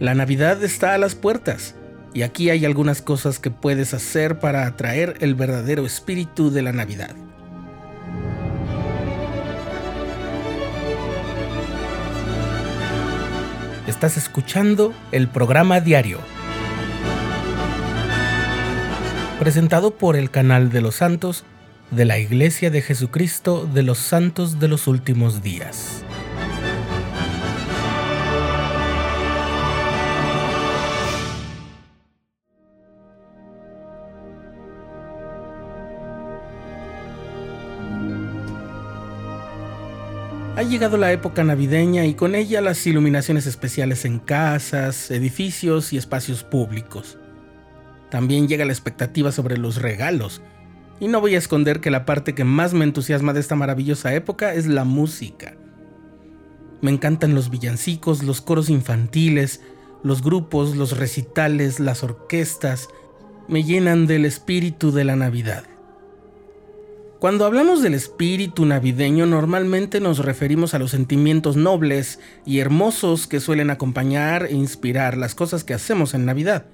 La Navidad está a las puertas y aquí hay algunas cosas que puedes hacer para atraer el verdadero espíritu de la Navidad. Estás escuchando el programa diario, presentado por el canal de los santos de la Iglesia de Jesucristo de los Santos de los Últimos Días. Ha llegado la época navideña y con ella las iluminaciones especiales en casas, edificios y espacios públicos. También llega la expectativa sobre los regalos. Y no voy a esconder que la parte que más me entusiasma de esta maravillosa época es la música. Me encantan los villancicos, los coros infantiles, los grupos, los recitales, las orquestas. Me llenan del espíritu de la Navidad. Cuando hablamos del espíritu navideño normalmente nos referimos a los sentimientos nobles y hermosos que suelen acompañar e inspirar las cosas que hacemos en Navidad.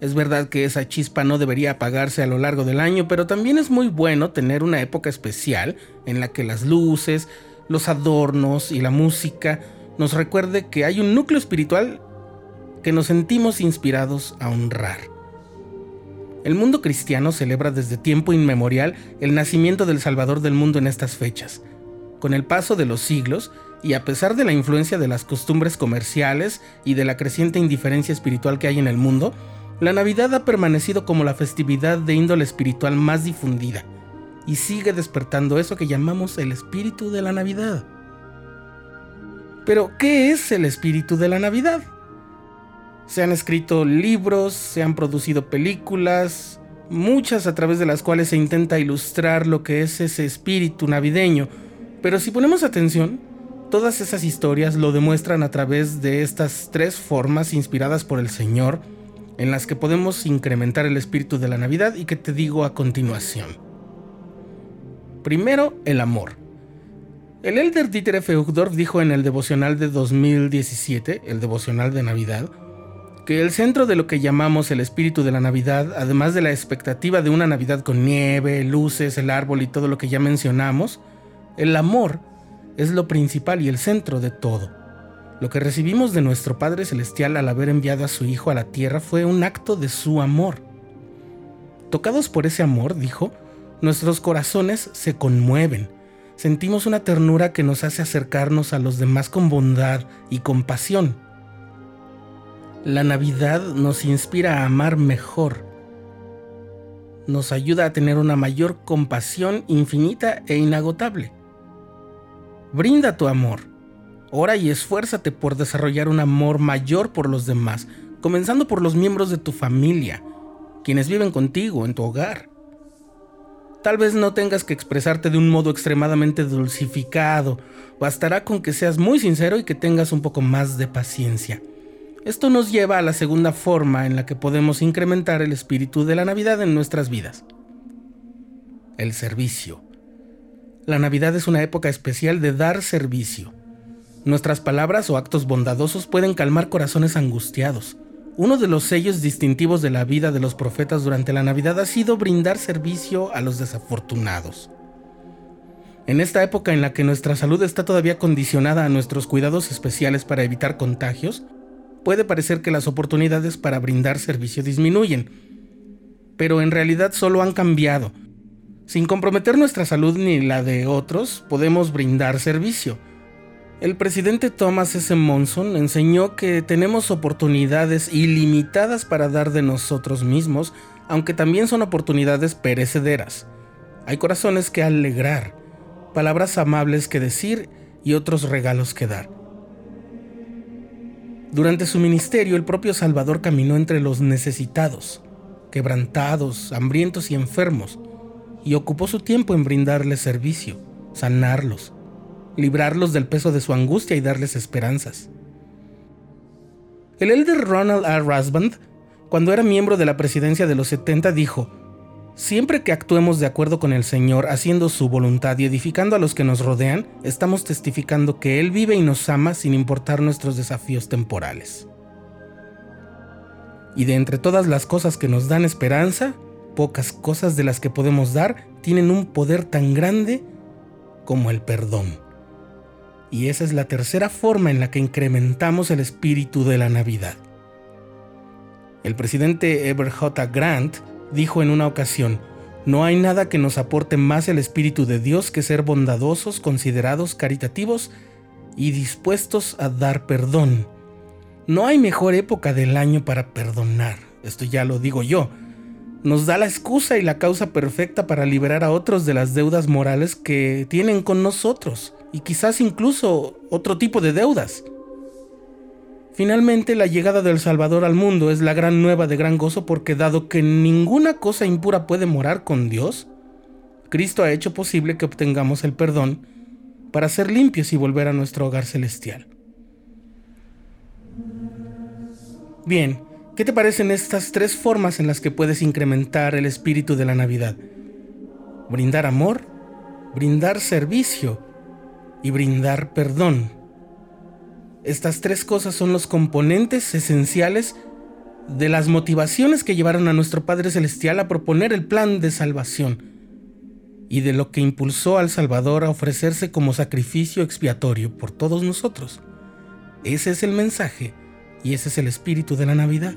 Es verdad que esa chispa no debería apagarse a lo largo del año, pero también es muy bueno tener una época especial en la que las luces, los adornos y la música nos recuerde que hay un núcleo espiritual que nos sentimos inspirados a honrar. El mundo cristiano celebra desde tiempo inmemorial el nacimiento del Salvador del mundo en estas fechas. Con el paso de los siglos, y a pesar de la influencia de las costumbres comerciales y de la creciente indiferencia espiritual que hay en el mundo, la Navidad ha permanecido como la festividad de índole espiritual más difundida, y sigue despertando eso que llamamos el espíritu de la Navidad. Pero, ¿qué es el espíritu de la Navidad? Se han escrito libros, se han producido películas, muchas a través de las cuales se intenta ilustrar lo que es ese espíritu navideño. Pero si ponemos atención, todas esas historias lo demuestran a través de estas tres formas inspiradas por el Señor, en las que podemos incrementar el espíritu de la Navidad y que te digo a continuación. Primero, el amor. El elder Dieter F. Uchtdorf dijo en el devocional de 2017, el devocional de Navidad, que el centro de lo que llamamos el espíritu de la Navidad, además de la expectativa de una Navidad con nieve, luces, el árbol y todo lo que ya mencionamos, el amor es lo principal y el centro de todo. Lo que recibimos de nuestro Padre Celestial al haber enviado a su Hijo a la tierra fue un acto de su amor. Tocados por ese amor, dijo, nuestros corazones se conmueven. Sentimos una ternura que nos hace acercarnos a los demás con bondad y compasión la Navidad nos inspira a amar mejor. Nos ayuda a tener una mayor compasión infinita e inagotable. Brinda tu amor. Ora y esfuérzate por desarrollar un amor mayor por los demás, comenzando por los miembros de tu familia, quienes viven contigo en tu hogar. Tal vez no tengas que expresarte de un modo extremadamente dulcificado, bastará con que seas muy sincero y que tengas un poco más de paciencia. Esto nos lleva a la segunda forma en la que podemos incrementar el espíritu de la Navidad en nuestras vidas. El servicio. La Navidad es una época especial de dar servicio. Nuestras palabras o actos bondadosos pueden calmar corazones angustiados. Uno de los sellos distintivos de la vida de los profetas durante la Navidad ha sido brindar servicio a los desafortunados. En esta época en la que nuestra salud está todavía condicionada a nuestros cuidados especiales para evitar contagios, puede parecer que las oportunidades para brindar servicio disminuyen, pero en realidad solo han cambiado. Sin comprometer nuestra salud ni la de otros, podemos brindar servicio. El presidente Thomas S. Monson enseñó que tenemos oportunidades ilimitadas para dar de nosotros mismos, aunque también son oportunidades perecederas. Hay corazones que alegrar, palabras amables que decir y otros regalos que dar. Durante su ministerio, el propio Salvador caminó entre los necesitados, quebrantados, hambrientos y enfermos, y ocupó su tiempo en brindarles servicio, sanarlos, librarlos del peso de su angustia y darles esperanzas. El elder Ronald R. Rasband, cuando era miembro de la presidencia de los 70, dijo, Siempre que actuemos de acuerdo con el Señor, haciendo su voluntad y edificando a los que nos rodean, estamos testificando que Él vive y nos ama sin importar nuestros desafíos temporales. Y de entre todas las cosas que nos dan esperanza, pocas cosas de las que podemos dar tienen un poder tan grande como el perdón. Y esa es la tercera forma en la que incrementamos el espíritu de la Navidad. El presidente Eber J. Grant dijo en una ocasión, no hay nada que nos aporte más el Espíritu de Dios que ser bondadosos, considerados, caritativos y dispuestos a dar perdón. No hay mejor época del año para perdonar, esto ya lo digo yo. Nos da la excusa y la causa perfecta para liberar a otros de las deudas morales que tienen con nosotros, y quizás incluso otro tipo de deudas. Finalmente, la llegada del Salvador al mundo es la gran nueva de gran gozo porque dado que ninguna cosa impura puede morar con Dios, Cristo ha hecho posible que obtengamos el perdón para ser limpios y volver a nuestro hogar celestial. Bien, ¿qué te parecen estas tres formas en las que puedes incrementar el espíritu de la Navidad? Brindar amor, brindar servicio y brindar perdón. Estas tres cosas son los componentes esenciales de las motivaciones que llevaron a nuestro Padre Celestial a proponer el plan de salvación y de lo que impulsó al Salvador a ofrecerse como sacrificio expiatorio por todos nosotros. Ese es el mensaje y ese es el espíritu de la Navidad.